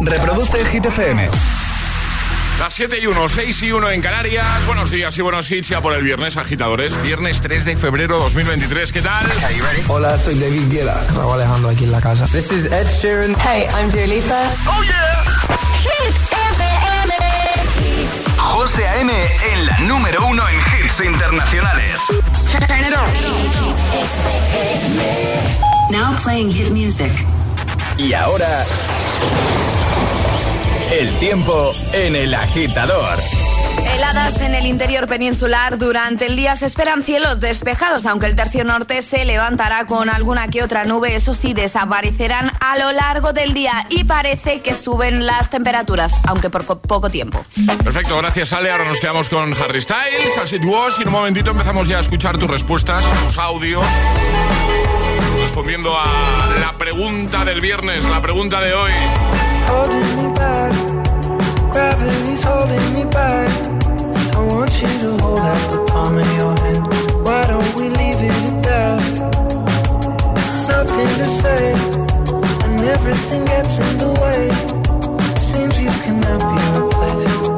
Reproduce Hit FM. Las 7 y 1, 6 y 1 en Canarias. Buenos días y buenos hits ya por el viernes, agitadores. Viernes 3 de febrero 2023. ¿Qué tal? Hola, soy David Guetta. Raúl Alejandro aquí en la casa. This is Ed Sheeran. Hey, I'm Dua Lipa. ¡Oh, yeah! Hit FM. José A.M. en la número uno en hits internacionales. Turn it on. Now playing hit music. Y ahora... El tiempo en el agitador. Heladas en el interior peninsular. Durante el día se esperan cielos despejados, aunque el tercio norte se levantará con alguna que otra nube. Eso sí, desaparecerán a lo largo del día y parece que suben las temperaturas, aunque por co- poco tiempo. Perfecto, gracias Ale. Ahora nos quedamos con Harry Styles, As It Was, y en un momentito empezamos ya a escuchar tus respuestas, tus audios. Respondiendo a la pregunta del viernes, la pregunta de hoy. and everything gets in the way. You cannot be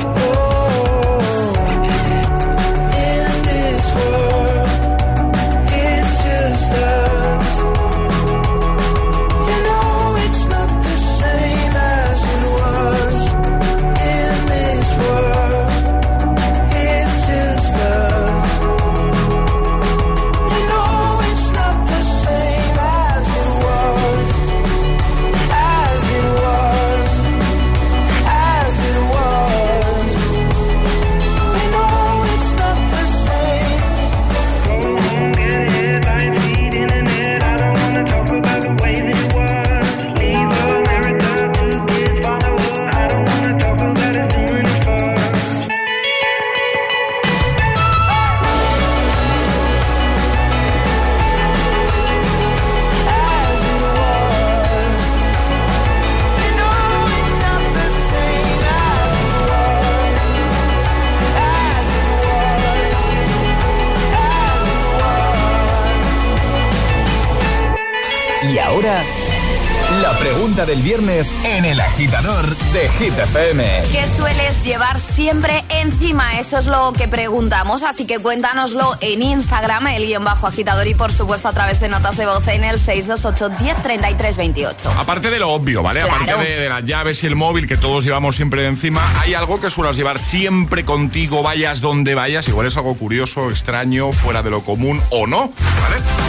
Viernes en el agitador de Hit FM. ¿Qué sueles llevar siempre encima? Eso es lo que preguntamos, así que cuéntanoslo en Instagram, el guion bajo agitador y por supuesto a través de notas de voz en el 628 10 28. Aparte de lo obvio, ¿vale? Claro. Aparte de, de las llaves y el móvil que todos llevamos siempre encima, hay algo que suelas llevar siempre contigo, vayas donde vayas. Igual es algo curioso, extraño, fuera de lo común o no, ¿vale?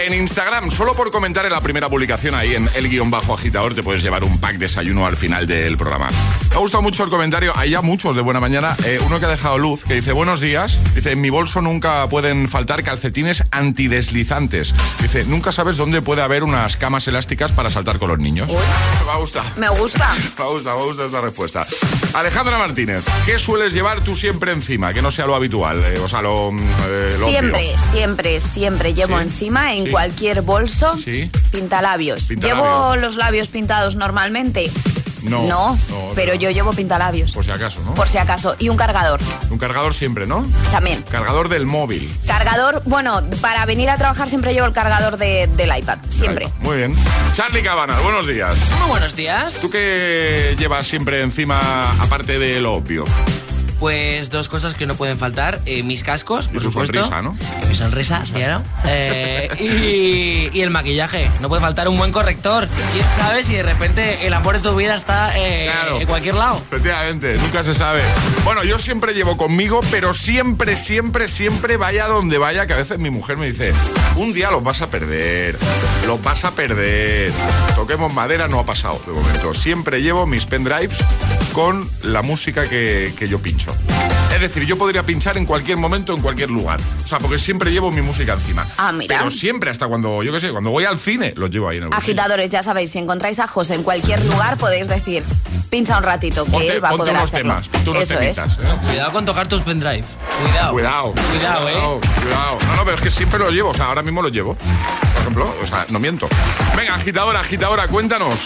En Instagram, solo por comentar en la primera publicación ahí en el guion bajo agitador, te puedes llevar un pack desayuno al final del programa. Me ha gustado mucho el comentario, hay ya muchos de buena mañana. Eh, uno que ha dejado luz, que dice, buenos días. Dice, en mi bolso nunca pueden faltar calcetines antideslizantes. Dice, nunca sabes dónde puede haber unas camas elásticas para saltar con los niños. Me gusta. Me gusta. Me gusta, me gusta esta respuesta. Alejandra Martínez, ¿qué sueles llevar tú siempre encima? Que no sea lo habitual, eh, o sea, lo, mm, eh, lo Siempre, obvio. siempre, siempre llevo Sí, encima en sí. cualquier bolso Sí. pintalabios. Pintalabios. ¿Llevo los labios pintados normalmente? No, No, no, pero no. yo llevo pintalabios. Por si acaso, ¿no? Por si acaso. Y un cargador Un cargador siempre, ¿no? también. Cargador del móvil. Cargador, bueno, para venir a trabajar siempre llevo el cargador de- del iPad. Siempre. Muy bien. Charlie Cabanas, buenos días. Muy buenos días. ¿Tú qué llevas siempre encima, aparte de lo obvio? Pues dos cosas que no pueden faltar. eh, mis cascos, por Y tu supuesto. sonrisa, ¿no? Mi sonrisa, claro. Eh, y, y el maquillaje. No puede faltar un buen corrector. ¿Quién sabe si de repente el amor de tu vida está eh, Claro. en cualquier lado? Efectivamente, nunca se sabe. Bueno, yo siempre llevo conmigo, pero siempre, siempre, siempre vaya donde vaya, que a veces mi mujer me dice, un día los vas a perder, los vas a perder. Toquemos madera, no ha pasado de momento. Siempre llevo mis pendrives con la música que, que yo pincho. Es decir, yo podría pinchar en cualquier momento, en cualquier lugar. O sea, porque siempre llevo mi música encima. Ah, mira. Pero siempre, hasta cuando, yo qué sé, cuando voy al cine, los llevo ahí en el bolsillo. Agitadores, ya sabéis, si encontráis a José en cualquier lugar, podéis decir, pincha un ratito, que Ponte, él va a ponte poder unos hacerlo. temas, tú Eso es. temitas, ¿eh? Cuidado con tocar tus pendrive. Cuidado. Cuidado. Cuidado, eh. Cuidado. No, no, pero es que siempre los llevo. O sea, ahora mismo los llevo. Por ejemplo, o sea, no miento. Venga, agitadora, agitadora, cuéntanos.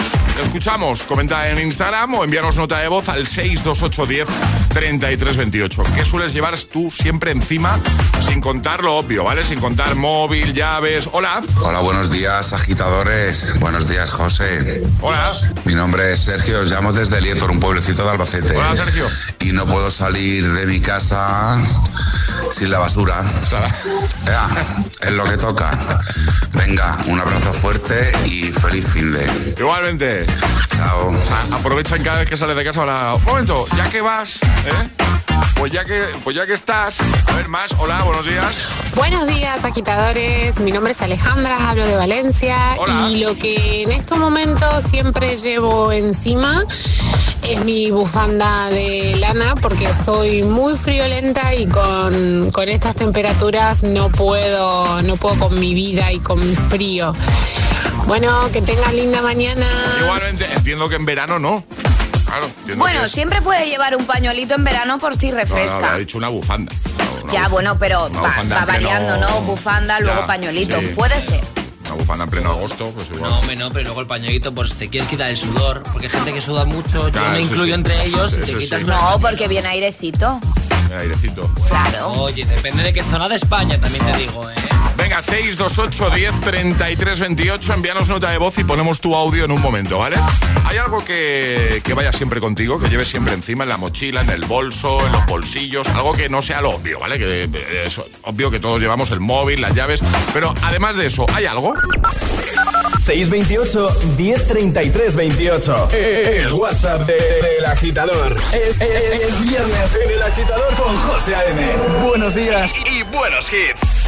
Escuchamos. Comenta en Instagram o envíanos nota de voz al 62810 3328. ¿Qué sueles llevar tú siempre encima sin contar lo obvio, ¿vale? Sin contar móvil, llaves. Hola. Hola, buenos días, agitadores. Buenos días, José. Hola. Mi nombre es Sergio, os llamo desde Lietor, un pueblecito de Albacete. Hola, Sergio. Y no puedo salir de mi casa sin la basura. Ya, es lo que toca. Venga, un abrazo fuerte y feliz fin de. Igualmente. Chao. A- Aprovecha en cada vez que sales de casa Un momento, ya que vas, ¿eh? Pues ya que, pues ya que estás, a ver más, hola, buenos días. Buenos días, agitadores. Mi nombre es Alejandra, hablo de Valencia Hola. y lo que en estos momentos siempre llevo encima es mi bufanda de lana porque soy muy friolenta y con, con estas temperaturas no puedo, no puedo con mi vida y con mi frío. Bueno, que tengan linda mañana. Igualmente, entiendo que en verano no. Claro, Bueno, siempre puede llevar un pañuelito en verano por si No, no, refresca. ha dicho una bufanda. No, una ya, bueno, pero va, variando, ¿no? Bufanda, luego Ya, pañuelito. sí. Puede ser. Una bufanda en pleno agosto, pues igual. No, hombre, no, pero luego el pañuelito, pues te quieres quitar el sudor, porque hay gente que suda mucho, Ya, yo me incluyo sí. entre ellos, y te Eso quitas sí. una- No, porque viene airecito. El airecito. Claro. Oye, depende de qué zona de España, también te digo, ¿eh? Venga, 628 10 33 28, envíanos nota de voz y ponemos tu audio en un momento, ¿vale? ¿Hay algo que, que vaya siempre contigo, que lleves siempre encima, en la mochila, en el bolso, en los bolsillos? Algo que no sea lo obvio, ¿vale? Que eh, es obvio que todos llevamos el móvil, las llaves, pero además de eso, ¿hay algo? 628 1033 28. El WhatsApp de- del agitador. Es, es- es viernes en el agitador con José A.M. Buenos días y, y buenos hits.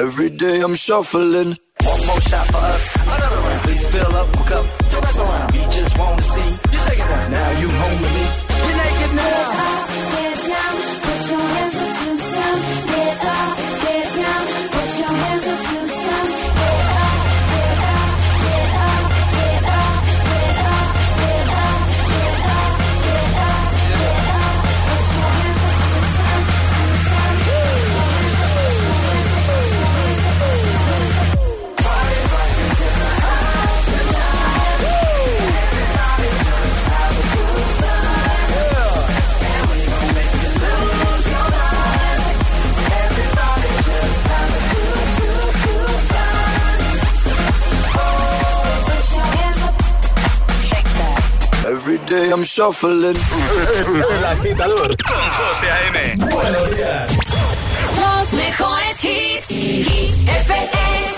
Every day I'm shuffling. One more shot for us, another round. Please fill up my cup, don't mess around. We just wanna see you shaking that. Now you home with me. day I'm shuffling. El agitador con José A.M. Buenos días. Los mejores hits. Y, y,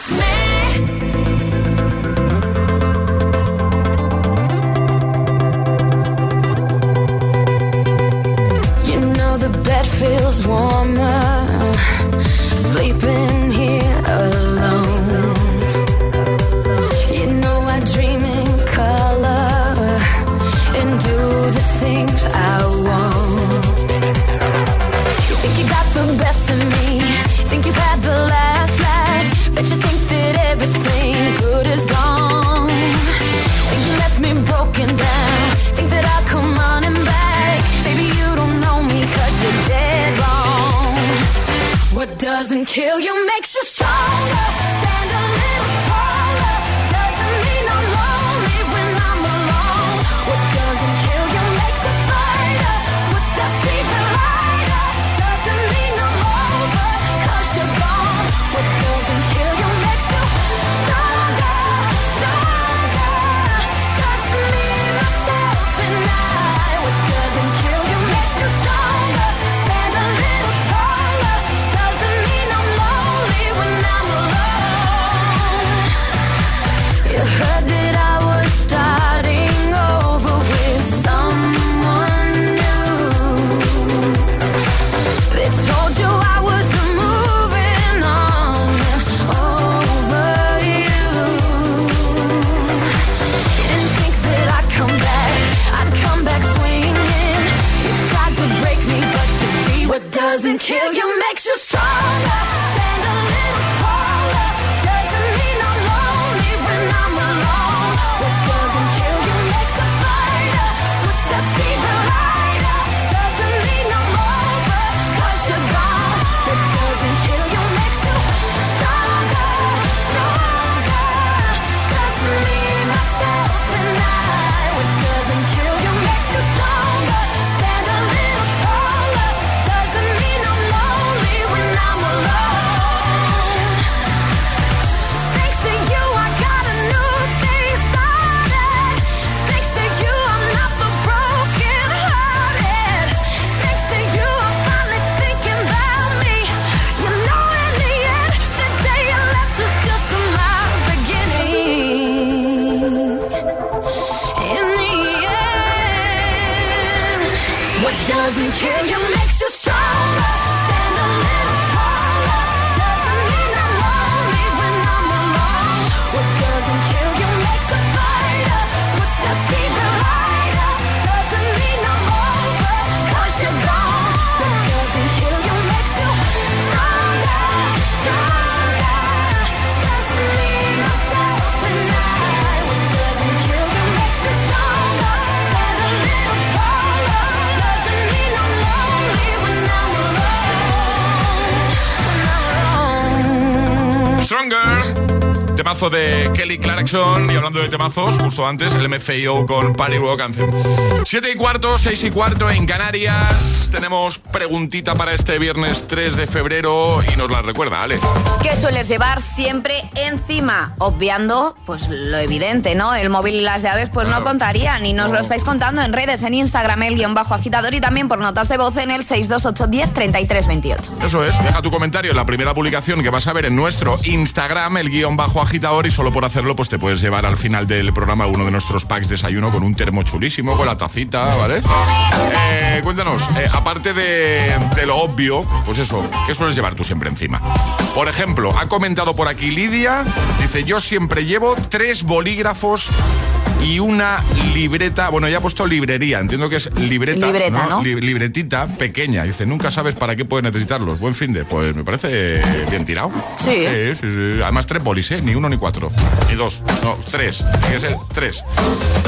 de Kelly Clarkson. Y hablando de temazos, justo antes, el MFIO con Party Rock Anthem. 7 y cuarto, 6 y cuarto en Canarias. Tenemos preguntita para este viernes 3 de febrero y nos la recuerda Ale. ¿Qué sueles llevar siempre encima? Obviando, pues lo evidente, ¿no? El móvil y las llaves, pues no contarían. Y nos lo estáis contando en redes, en Instagram, el guion bajo agitador y también por notas de voz en el 62810 3328. Eso es, deja tu comentario en la primera publicación que vas a ver en nuestro Instagram, el guion bajo agitador y solo por hacerlo pues te puedes llevar al final del programa uno de nuestros packs de desayuno con un termo chulísimo, con la tacita, ¿vale? Eh, cuéntanos, eh, aparte de, de, lo obvio, pues eso, ¿qué sueles llevar tú siempre encima? Por ejemplo, ha comentado por aquí Lidia, dice, yo siempre llevo tres bolígrafos y una libreta, bueno, ya ha puesto librería, entiendo que es libreta, libreta ¿no? ¿no? Li libretita pequeña, dice, nunca sabes para qué puedes necesitarlos, buen fin de, pues me parece bien tirado. Sí. Eh, sí, sí. Además tres bolis, ¿eh? Ni uno ni cuatro. Ni dos. No, tres. Tiene que ser tres.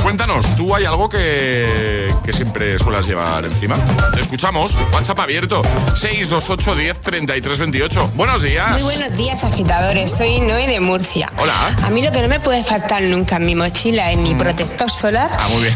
Cuéntanos, ¿tú hay algo que, que siempre suelas llevar encima? Te escuchamos. WhatsApp abierto. 628 10 33 28. Buenos días. Muy buenos días, agitadores. Soy Noé de Murcia. Hola. A mí lo que no me puede faltar nunca en mi mochila es mi protector solar Ah, muy bien.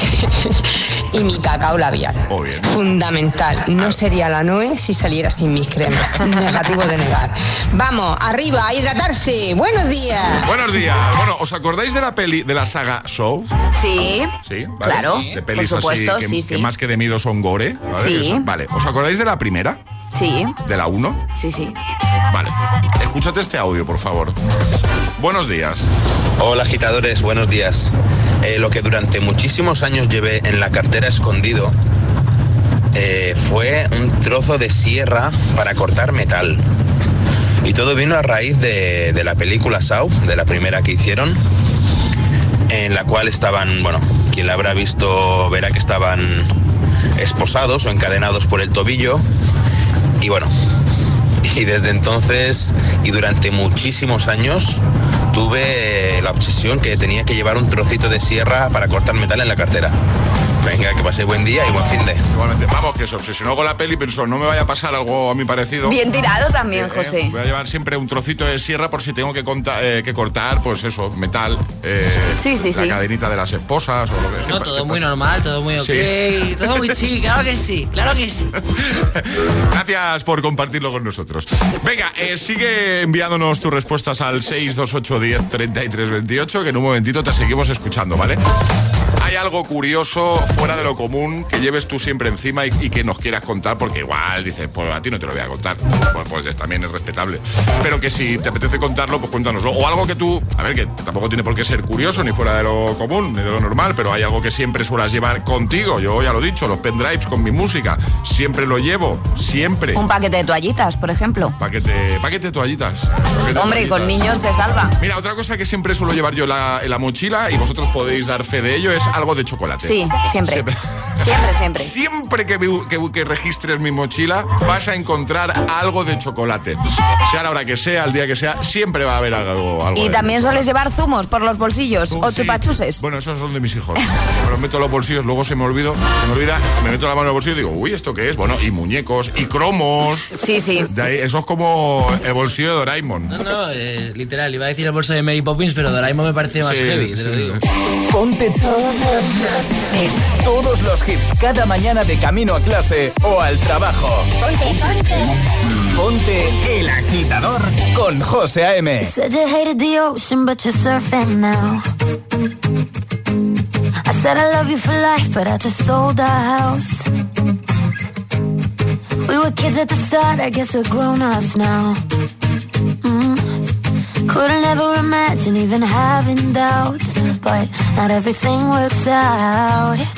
y mi cacao labial. Muy bien. Fundamental. No sería la Noé si saliera sin mis cremas. Negativo de negar. Vamos, arriba, a hidratarse. Buenos días. Buenos días. Bueno, ¿os acordáis de la peli, de la saga Show? Sí. Sí, ¿vale? Claro, De pelis por supuesto, así que, sí, que sí. más que de miedo son gore. ¿vale? Sí. Eso, Vale, ¿os acordáis de la primera? Sí, ¿De la 1? sí, sí. Vale. Escúchate este audio, por favor. Buenos días. Hola agitadores, buenos días. Eh, lo que durante muchísimos años llevé en la cartera escondido eh, fue un trozo de sierra para cortar metal. Y todo vino a raíz de, de la película Saw, de la primera que hicieron, en la cual estaban, bueno, quien la habrá visto verá que estaban esposados o encadenados por el tobillo. Y bueno, y desde entonces y durante muchísimos años tuve la obsesión que tenía que llevar un trocito de sierra para cortar metal en la cartera. Venga, que pase buen día y buen fin de. Igualmente, vamos, que se obsesionó con la peli, pensó, no me vaya a pasar algo a mí parecido. Bien tirado también, Eh, José. Voy a llevar siempre un trocito de sierra por si tengo que, conta- eh, que cortar, pues eso, metal. eh, Sí, sí, la sí. cadenita de las esposas o lo que No, ¿qué todo muy normal, todo muy ok, Sí. todo muy chill, claro que sí, claro que sí. Gracias por compartirlo con nosotros. Venga, eh, sigue enviándonos tus respuestas al 628 10 33 28, que en un momentito te seguimos escuchando, ¿vale? ¿Hay algo curioso, fuera de lo común, que lleves tú siempre encima y, y que nos quieras contar? Porque igual dices, pues a ti no te lo voy a contar. Pues, pues también es respetable. Pero que si te apetece contarlo, pues cuéntanoslo. O algo que tú, a ver, que tampoco tiene por qué ser curioso, ni fuera de lo común, ni de lo normal, pero hay algo que siempre suelas llevar contigo. Yo ya lo he dicho, los pendrives con mi música. Siempre lo llevo, siempre. Un paquete de toallitas, por ejemplo. Paquete, paquete de toallitas. Paquete de Hombre, con niños te salva. Mira, otra cosa que siempre suelo llevar yo la- en la mochila, y vosotros podéis dar fe de ello, es algo de chocolate. Sí, siempre. Siempre. Siempre, siempre. Siempre que, que- que registres mi mochila, vas a encontrar algo de chocolate. Sea la hora que sea, el día que sea, siempre va a haber algo. algo Y también sueles llevar zumos por los bolsillos o Sí. chupachuses. Bueno, esos son de mis hijos. Me los meto en los bolsillos, luego se me olvido, se me olvida, me meto la mano en el bolsillo y digo, uy, ¿esto qué es? Bueno, y muñecos, y cromos. Sí, sí. De ahí, eso es como el bolsillo de Doraemon. No, no, eh, literal, iba a decir el bolso de Mary Poppins, pero Doraemon me parece más Sí, heavy, te sí. lo digo. Ponte todos, todos los hits cada mañana de camino a clase o al trabajo. Ponte el agitador con José A.M. Said you hated the ocean, but you're surfing now. I said I love you for life, but I just sold our house. We were kids at the start, I guess we're grown ups now. Mm. Couldn't ever imagine even having doubts, but not everything works out.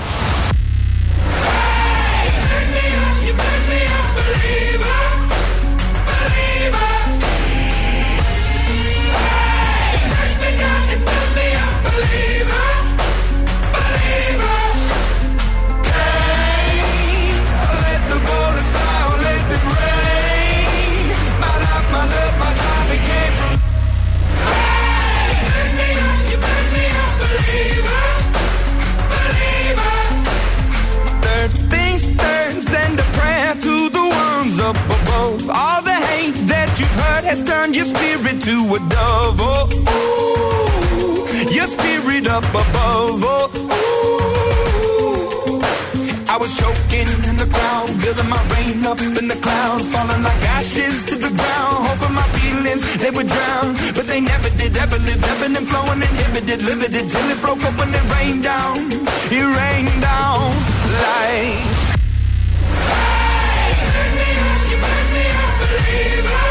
Heard your spirit to a dove. Oh, ooh, your spirit up above. Oh, ooh. I was choking in the crowd, building my rain up in the cloud, falling like ashes to the ground, hoping my feelings they would drown, but they never did. Ever lived, ebbing and flowing, inhibited, limited till it broke up when it rained down. It rained down like. Hey, me up, you me up, believer.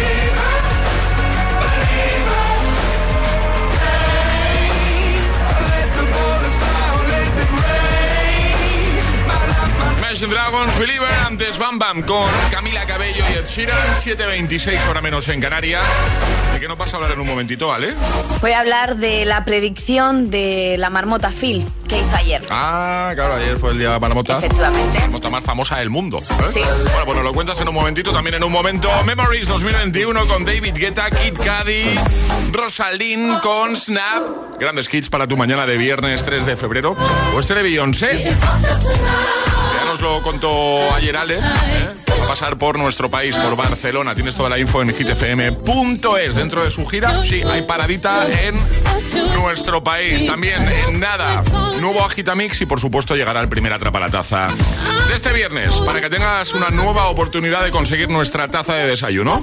up, Imagine Dragons, Believer, antes Bam Bam con Camila Cabello y Ed Sheeran, 7.26 hora menos en Canarias. ¿De qué no pasa a hablar en un momentito, ¿vale? Voy a hablar de la predicción de la marmota Phil que hizo ayer. Ah, claro, ayer fue el día de la marmota. Efectivamente. La marmota más famosa del mundo. ¿eh? Sí. Bueno, pues nos lo cuentas en un momentito, también en un momento. Memories 2021 con David Guetta, Kid Cudi, Rosalind con Snap. Grandes hits para tu mañana de viernes 3 de febrero. O este de Beyoncé. Nos lo contó ayer Ale. ¿eh? Va a pasar por nuestro país, por Barcelona. Tienes toda la info en hitfm.es. Dentro de su gira, sí, hay paradita en nuestro país. También en nada, nuevo Agitamix y por supuesto llegará el primer atrapa la taza de este viernes para que tengas una nueva oportunidad de conseguir nuestra taza de desayuno.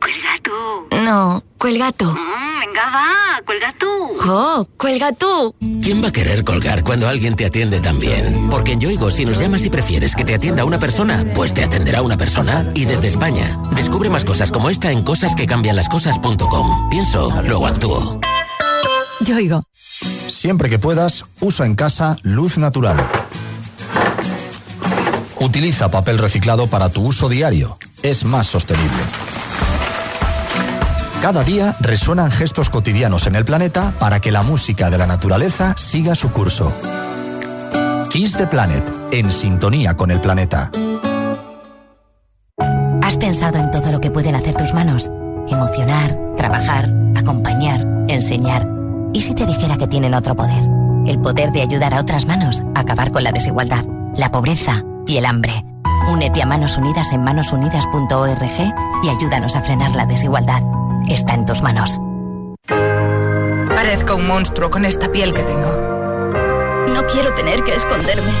Cuelga tú. No, cuelga tú. Mm, venga, va, cuelga tú. Jo, cuelga tú. ¿Quién va a querer colgar cuando alguien te atiende tan bien? Porque en Yoigo, si nos llamas y prefieres que te atienda una persona, pues te atenderá una persona. Y desde España, descubre más cosas como esta en cosasquecambianlascosas.com. Pienso, luego actúo. Yoigo. Siempre que puedas, usa en casa luz natural. Utiliza papel reciclado para tu uso diario. Es más sostenible. Cada día resuenan gestos cotidianos en el planeta para que la música de la naturaleza siga su curso. Kiss the Planet, en sintonía con el planeta. ¿Has pensado en todo lo que pueden hacer tus manos? Emocionar, trabajar, acompañar, enseñar. ¿Y si te dijera que tienen otro poder? El poder de ayudar a otras manos a acabar con la desigualdad, la pobreza y el hambre. Únete a Manos Unidas en manosunidas.org y ayúdanos a frenar la desigualdad está en tus manos. Parezco un monstruo con esta piel que tengo. No quiero tener que esconderme.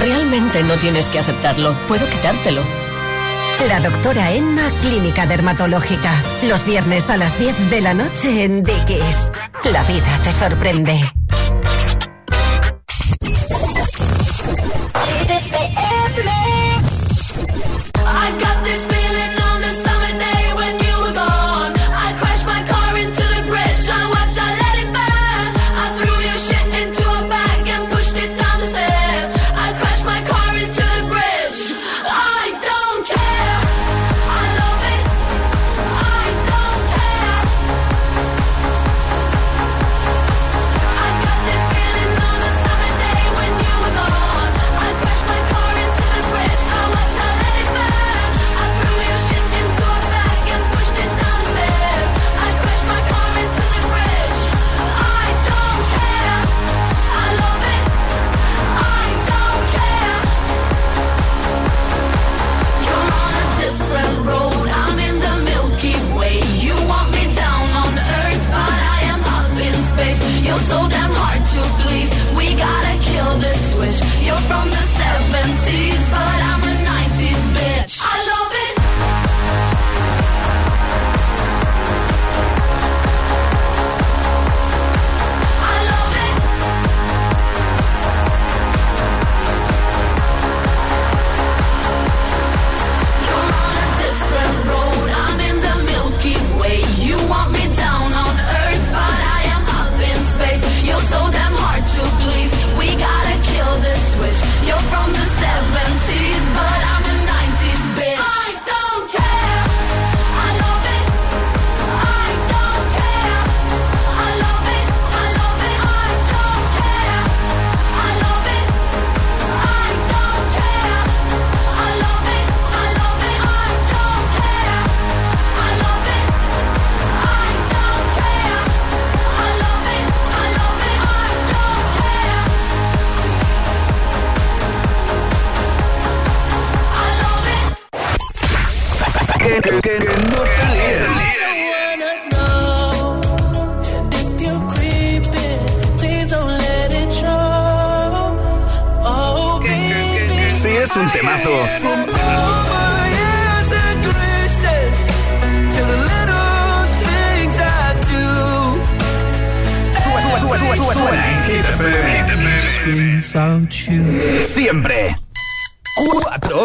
Realmente no tienes que aceptarlo. Puedo quitártelo. La doctora Emma, Clínica Dermatológica. Los viernes a las 10 de la noche en Dickies. La vida te sorprende.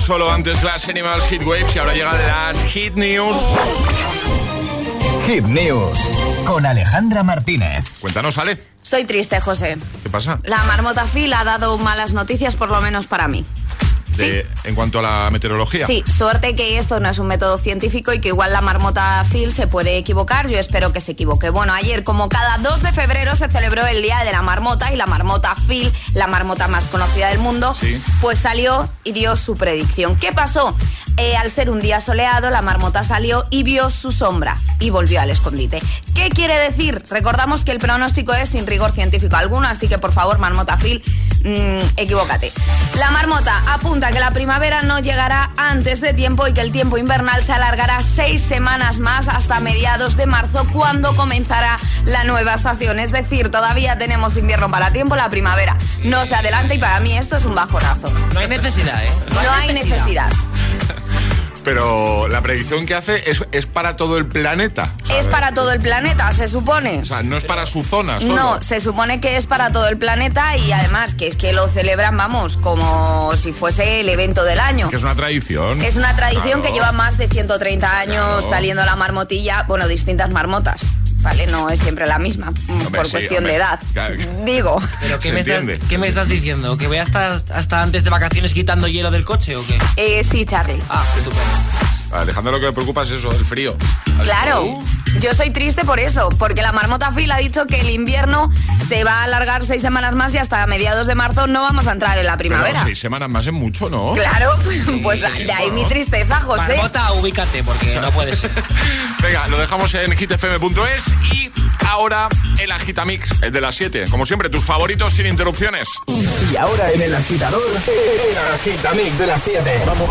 Solo antes las Animals Hit Waves y ahora llegan las Hit News. Hit News con Alejandra Martínez. Cuéntanos, Ale. Estoy triste, José. ¿Qué pasa? La marmota Phil ha dado malas noticias, por lo menos para mí. De, En cuanto a la meteorología. Sí, suerte que esto no es un método científico y que igual la marmota Phil se puede equivocar. Yo espero que se equivoque. Bueno, ayer, como cada 2 de febrero, se celebró el Día de la Marmota y la marmota Phil, la marmota más conocida del mundo, Sí. pues salió y dio su predicción. ¿Qué pasó? Eh, al ser un día soleado, la marmota salió y vio su sombra y volvió al escondite. ¿Qué quiere decir? Recordamos que el pronóstico es sin rigor científico alguno, así que por favor, marmota Phil, mm, equivócate. La marmota apunta que la primavera no llegará antes de tiempo y que el tiempo invernal se alargará seis semanas más hasta mediados de marzo, cuando comenzará la nueva estación. Es decir, todavía tenemos invierno para tiempo, la primavera no se adelanta y para mí esto es un bajonazo. No hay necesidad, ¿eh? No hay necesidad. Pero la predicción que hace es, es para todo el planeta. Es para todo el planeta, se supone. O sea, no es para su zona solo. No, se supone que es para todo el planeta y además que es que lo celebran, vamos, como si fuese el evento del año. Que es una tradición. Es una tradición Claro. que lleva más de 130 años Claro. saliendo la marmotilla, bueno, distintas marmotas, ¿vale? No es siempre la misma, mm, Hombre, por sí, cuestión hombre. de edad. Claro. Digo. ¿Pero qué me, estás, qué me estás diciendo? ¿Que voy hasta, hasta antes de vacaciones quitando hielo del coche o qué? Eh, sí, Charlie. Ah, estupendo. A Alejandro lo que le preocupa es eso, el frío. Claro, yo estoy triste por eso, porque la marmota Phil ha dicho que el invierno se va a alargar seis semanas más y hasta mediados de marzo no vamos a entrar en la pero primavera. seis semanas más es mucho, ¿no? Claro, pues de ahí mi tristeza, José. Marmota, ubícate, porque no puede ser. Venga, lo dejamos en hitfm.es y ahora el Agitamix, el de las 7. Como siempre, tus favoritos sin interrupciones. Y ahora en el agitador, el agitamix de las 7. Vamos.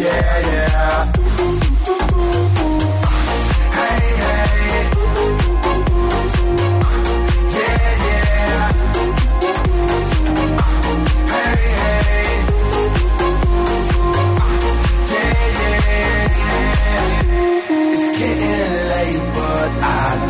Yeah, yeah. Hey, hey. Yeah, yeah. Hey, hey. Yeah, yeah. It's getting late, but I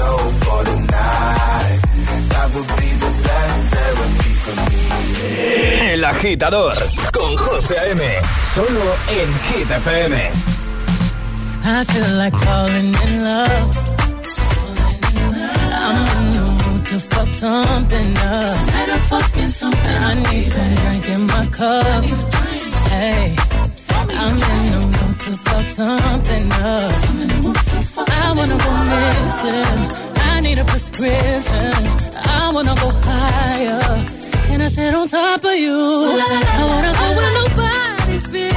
El agitador con José A.M. Solo en Hit. I feel like falling in love. I'm in to fuck something up. Fucking something I need some drink in my cup. Hey, I'm in to fuck something up. I wanna go missing. I need a prescription. I wanna go higher. Can I sit on top of you? I wanna go where nobody's been.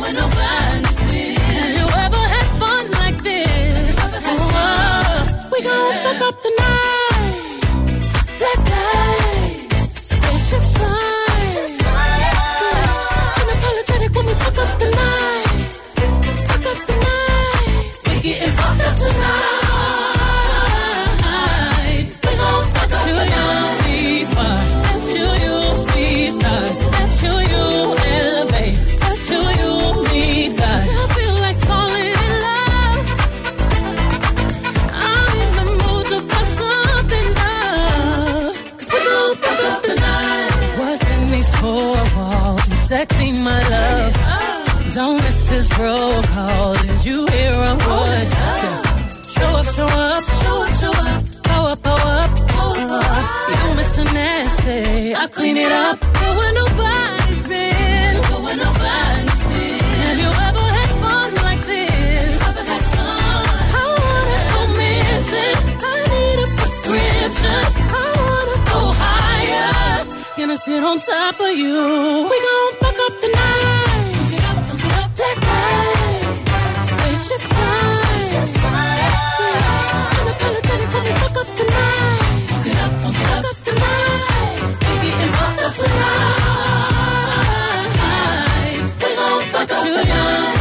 Where nobody's been. Have you ever had fun like this? Oh, we gon' fuck up the night. Black lights, spaceships fly. Unapologetic when we fuck up the night. Fuck up the night. We getting fucked up tonight. Sexy, my love. Don't miss this roll call. Did you hear a word? Show up, show up, show up, show up. Up, pull up. You Mr. Nasty, I clean it up. Go where nobody's been. Go where nobody's been. Have you ever had fun like this? I wanna go missing. I need a prescription. I wanna go higher. Gonna sit on top of you. We gon' night. We getting fucked up tonight.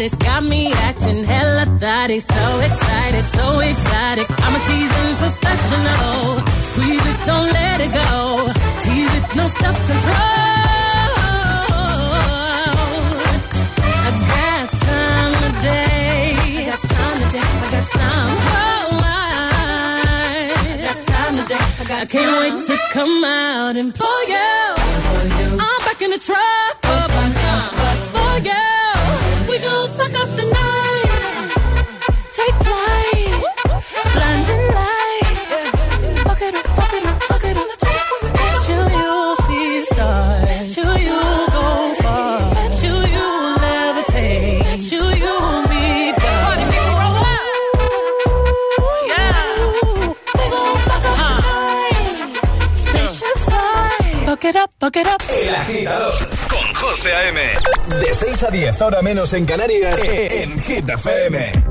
It. Got me acting hella thotty. So excited, so exotic. I'm a seasoned professional. Squeeze it, don't let it go. Tease it, no self control. I got time today. I got time today. I got time. Oh, I, I got time today. I, got I can't wait to come out and pull you. I'm back in the truck. Fuck it up, fuck it up. El agitador con José A.M. De 6 a 10, ahora menos en Canarias, en Hit FM.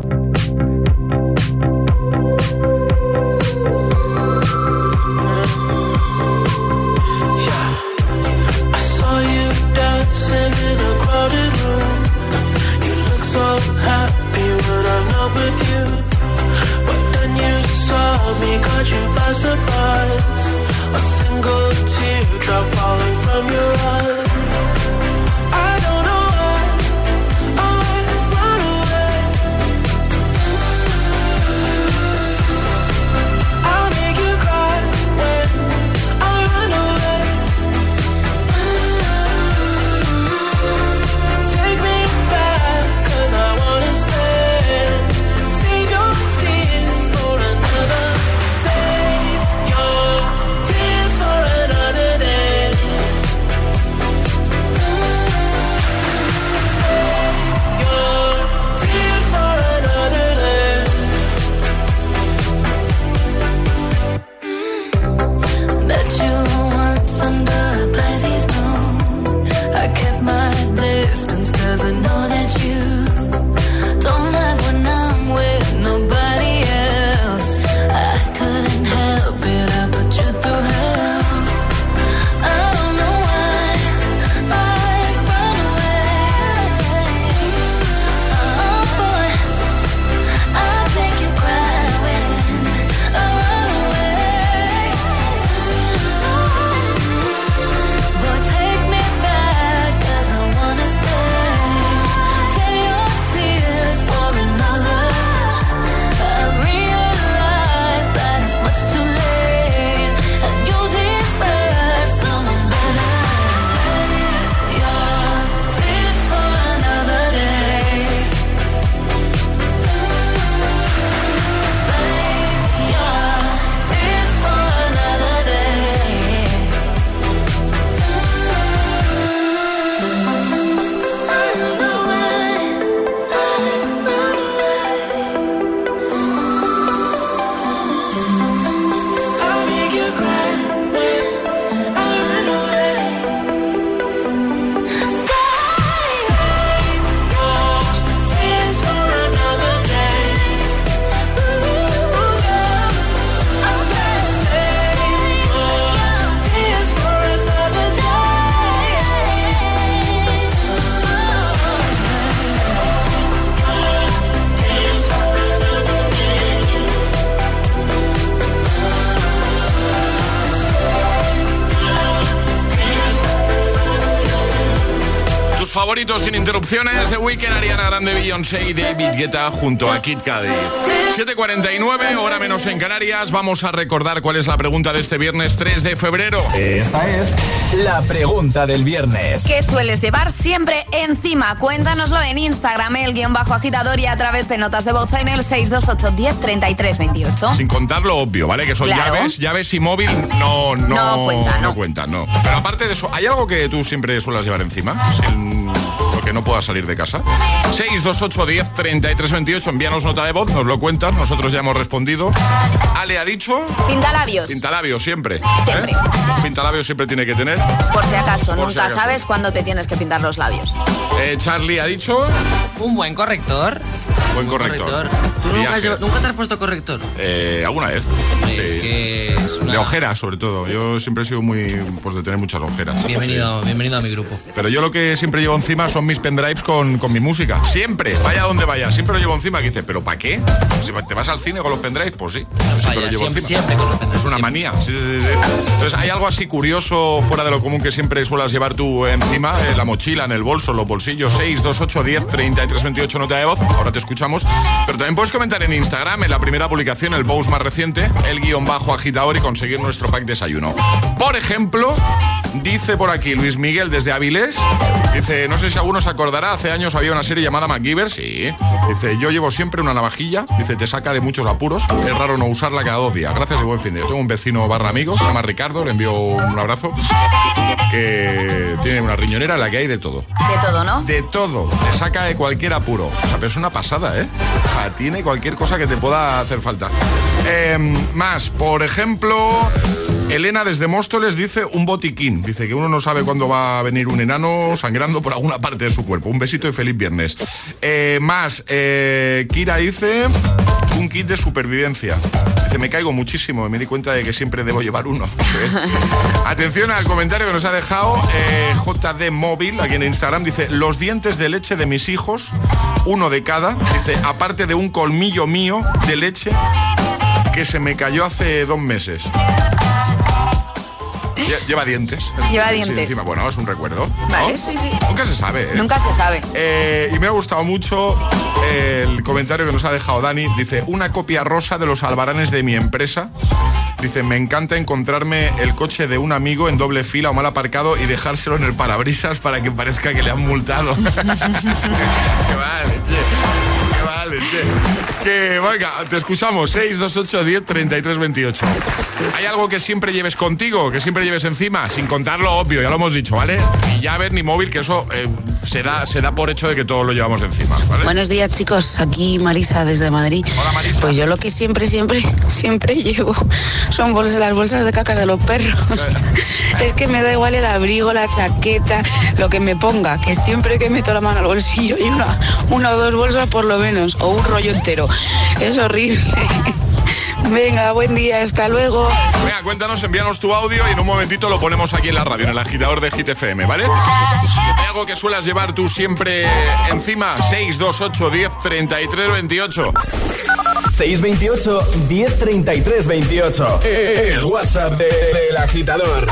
The Weekend, Ariana Grande, Beyoncé y David Guetta junto a Kid Cudi. 7.49, hora menos en Canarias. Vamos a recordar cuál es la pregunta de este viernes 3 de febrero. Esta es la pregunta del viernes. ¿Qué sueles llevar siempre encima? Cuéntanoslo en Instagram, el guion bajo agitador y a través de notas de voz en el 628 10 33 28. Sin contar lo obvio, ¿vale? Que son Claro. llaves, llaves y móvil no, no, No cuenta, no. cuentan, no. Pero aparte de eso, ¿hay algo que tú siempre suelas llevar encima? Sin lo que no pueda salir de casa. 628 10 33 28, envíanos nota de voz, nos lo cuentas, nosotros ya hemos respondido. Ale ha dicho... Pintalabios. Pintalabios siempre. Siempre. ¿eh? Pintalabios siempre tiene que tener. Por si acaso, Por nunca si acaso. sabes cuándo te tienes que pintar los labios. Eh, Charlie ha dicho... Un buen corrector. Buen corrector. ¿Tú nunca, lleva- te has puesto corrector? Eh, alguna vez. Sí. que es una- De ojeras, sobre todo. Yo siempre he sido muy. Pues de tener muchas ojeras. Bienvenido, bienvenido a mi grupo. Pero yo lo que siempre llevo encima son mis pendrives con, con mi música. Siempre, vaya donde vaya. Siempre lo llevo encima. Que dice, ¿pero para qué? Si te vas al cine con los pendrives, pues sí. Siempre falla, lo llevo siempre- encima. siempre con los pendrives, Es una siempre. manía. Entonces, ¿hay algo así curioso fuera de lo común que siempre suelas llevar tú encima? En la mochila, en el bolso, los bolsillos. 6, 2, 8, 10, 33, 28, nota de voz. Ahora te escuchamos. Pero también puedes comentar en Instagram, en la primera publicación, el post más reciente, el guion bajo agitador y conseguir nuestro pack desayuno. Por ejemplo, dice por aquí Luis Miguel desde Avilés. Dice, no sé si alguno se acordará, hace años había una serie llamada MacGyver. Sí. Dice, yo llevo siempre una navajilla. Dice, te saca de muchos apuros. Es raro no usarla cada dos días. Gracias y buen fin de. Tengo un vecino barra amigo, se llama Ricardo, le envío un abrazo. Que tiene una riñonera en la que hay de todo. De todo, ¿no? De todo. Te saca de cualquier apuro. O sea, pero es una pasada, ¿eh? O sea, tiene cualquier cosa que te pueda hacer falta. Eh, más, por ejemplo, Elena desde Móstoles dice un botiquín. Dice que uno no sabe cuándo va a venir un enano sangrando por alguna parte de su cuerpo. Un besito y feliz viernes. Eh, más, eh, Kira dice un kit de supervivencia. Dice, me caigo muchísimo y me di cuenta de que siempre debo llevar uno. Atención al comentario que nos ha dejado eh, JD Móvil aquí en Instagram. Dice, los dientes de leche de mis hijos, uno de cada. Dice, aparte de un colmillo mío de leche que se me cayó hace dos meses. Lle- Lleva dientes. Lleva Sí, dientes. encima. Bueno, es un recuerdo. ¿no? Vale, sí, sí. Nunca se sabe. ¿eh? Nunca se sabe. Eh, y me ha gustado mucho el comentario que nos ha dejado Dani. Dice, una copia rosa de los albaranes de mi empresa. Dice, me encanta encontrarme el coche de un amigo en doble fila o mal aparcado y dejárselo en el parabrisas para que parezca que le han multado. Qué vale, che. Vale, che. Que, venga, te escuchamos. 628 10 33 28. ¿Hay algo que siempre lleves contigo, que siempre lleves encima? Sin contar lo obvio, ya lo hemos dicho, ¿vale? Ni llaves ni móvil, que eso eh, se, da, se da por hecho de que todos lo llevamos encima, ¿vale? Buenos días chicos, aquí Marisa desde Madrid. Pues yo lo que siempre, siempre, siempre llevo son bolsas, las bolsas de caca de los perros. es que me da igual el abrigo, la chaqueta, lo que me ponga, que siempre que meto la mano al bolsillo y una, una o dos bolsas por lo menos, o un rollo entero. Es horrible. Venga, buen día, hasta luego. Venga, cuéntanos, envíanos tu audio y en un momentito lo ponemos aquí en la radio, en el agitador de Hit FM, ¿vale? ¿Hay algo que suelas llevar tú siempre encima? 628 10 33 28. 628 1033 28. El WhatsApp de- del agitador.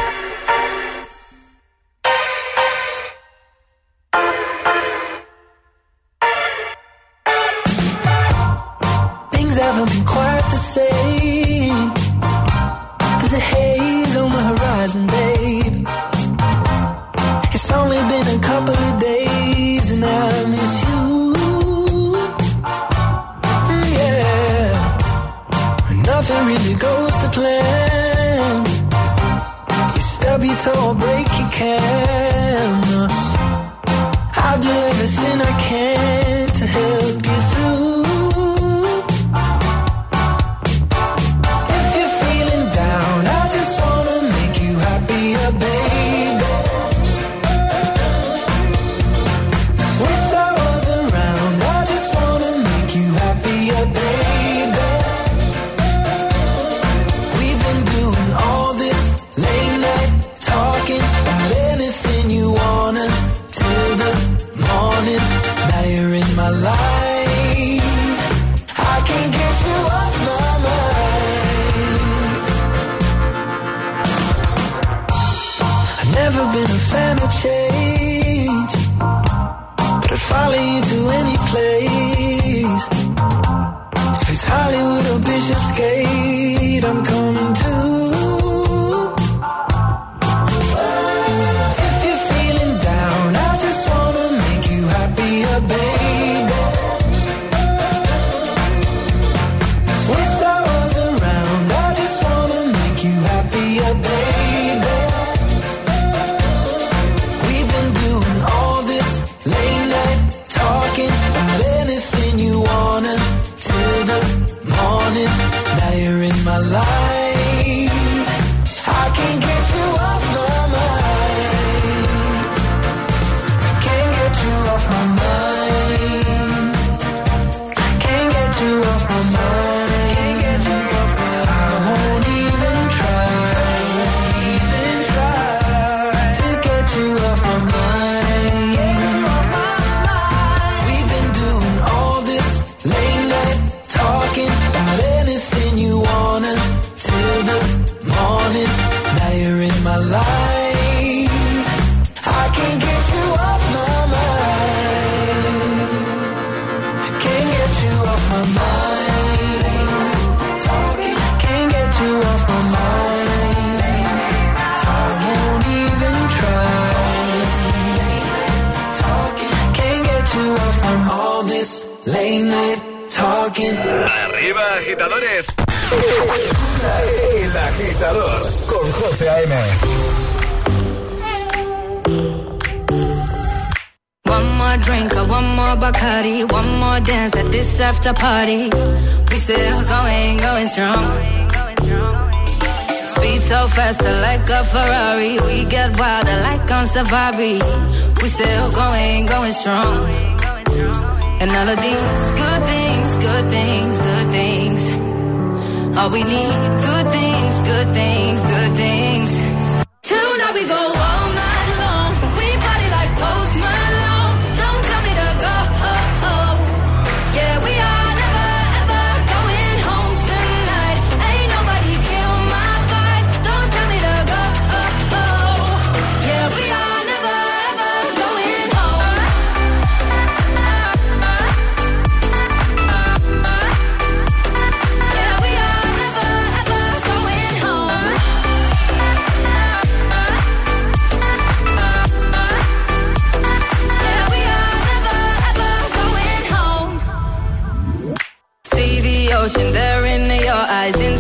Late night talking. Arriba, agitadores. El agitador con José A.M. One more drink or one more Bacardi, one more dance at this after party. We still going, going strong. Speed so faster like a Ferrari. We get wilder like on safari. We still going, going strong. And all of these good things, good things, good things. All we need, good things, good things, good things. Tonight we go all night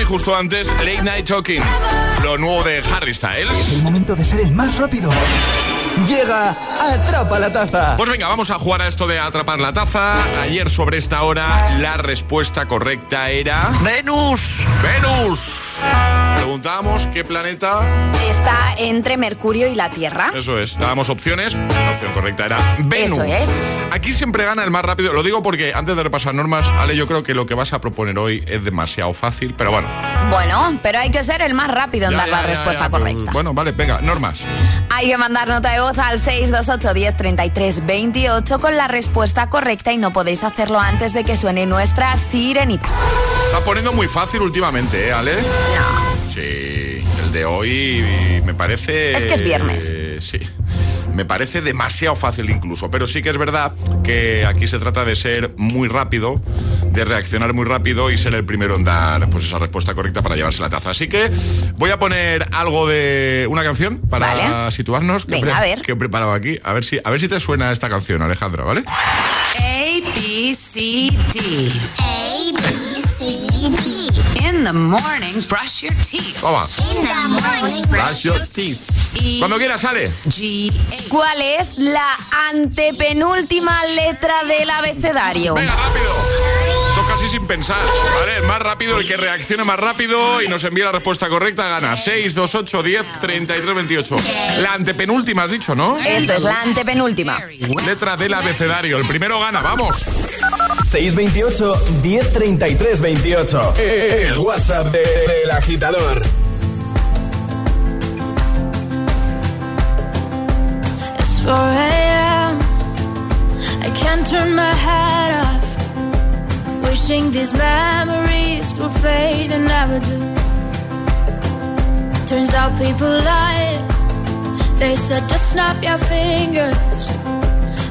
Y justo antes Late Night Talking, lo nuevo de Harry Styles. Es el momento de ser el más rápido. Llega Atrapa la Taza. Pues venga, vamos a jugar a esto de atrapar la taza. Ayer sobre esta hora la respuesta correcta era... Venus. Venus. Preguntábamos qué planeta. Está entre Mercurio y la Tierra. Eso es. Dábamos opciones. La opción correcta era Venus. Eso es. Aquí siempre gana el más rápido. Lo digo porque antes de repasar normas, Ale, yo creo que lo que vas a proponer hoy es demasiado fácil, pero bueno. Bueno, pero hay que ser el más rápido en Ya, dar ya, la ya, respuesta pero, correcta. Bueno, vale, venga, normas. Hay que mandar nota de voz al 628 10 33 28 con la respuesta correcta y no podéis hacerlo antes de que suene nuestra sirenita. Está poniendo muy fácil últimamente, ¿eh, Ale? Sí, el de hoy me parece... Es que es viernes. eh, sí. Me parece demasiado fácil incluso, pero sí que es verdad que aquí se trata de ser muy rápido, de reaccionar muy rápido y ser el primero en dar pues esa respuesta correcta para llevarse la taza. Así que voy a poner algo de una canción para Vale. situarnos. que Venga, a ver. Que he preparado aquí. A ver si, a ver si te suena esta canción, Alejandra, ¿vale? A, B, C, D. A, B, C, D. In the morning, brush your teeth. Vamos. In the morning, Brush your teeth. Cuando quieras, sale. G, ¿Cuál es la antepenúltima letra del abecedario? Venga, rápido. Casi sin pensar. Vale, más rápido, el que reaccione más rápido y nos envía la respuesta correcta gana. 6, 2, 8, 10, 33, 28. La antepenúltima has dicho, ¿no? Eso es la antepenúltima. Letra del abecedario. El primero gana, vamos. 628 1033 28. El WhatsApp de- del agitador. It's 4 a.m. I can't turn my head off. Wishing these memories will fade and never do. Turns out people lie. They said just snap your fingers.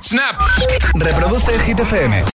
Snap. Reproduce FM.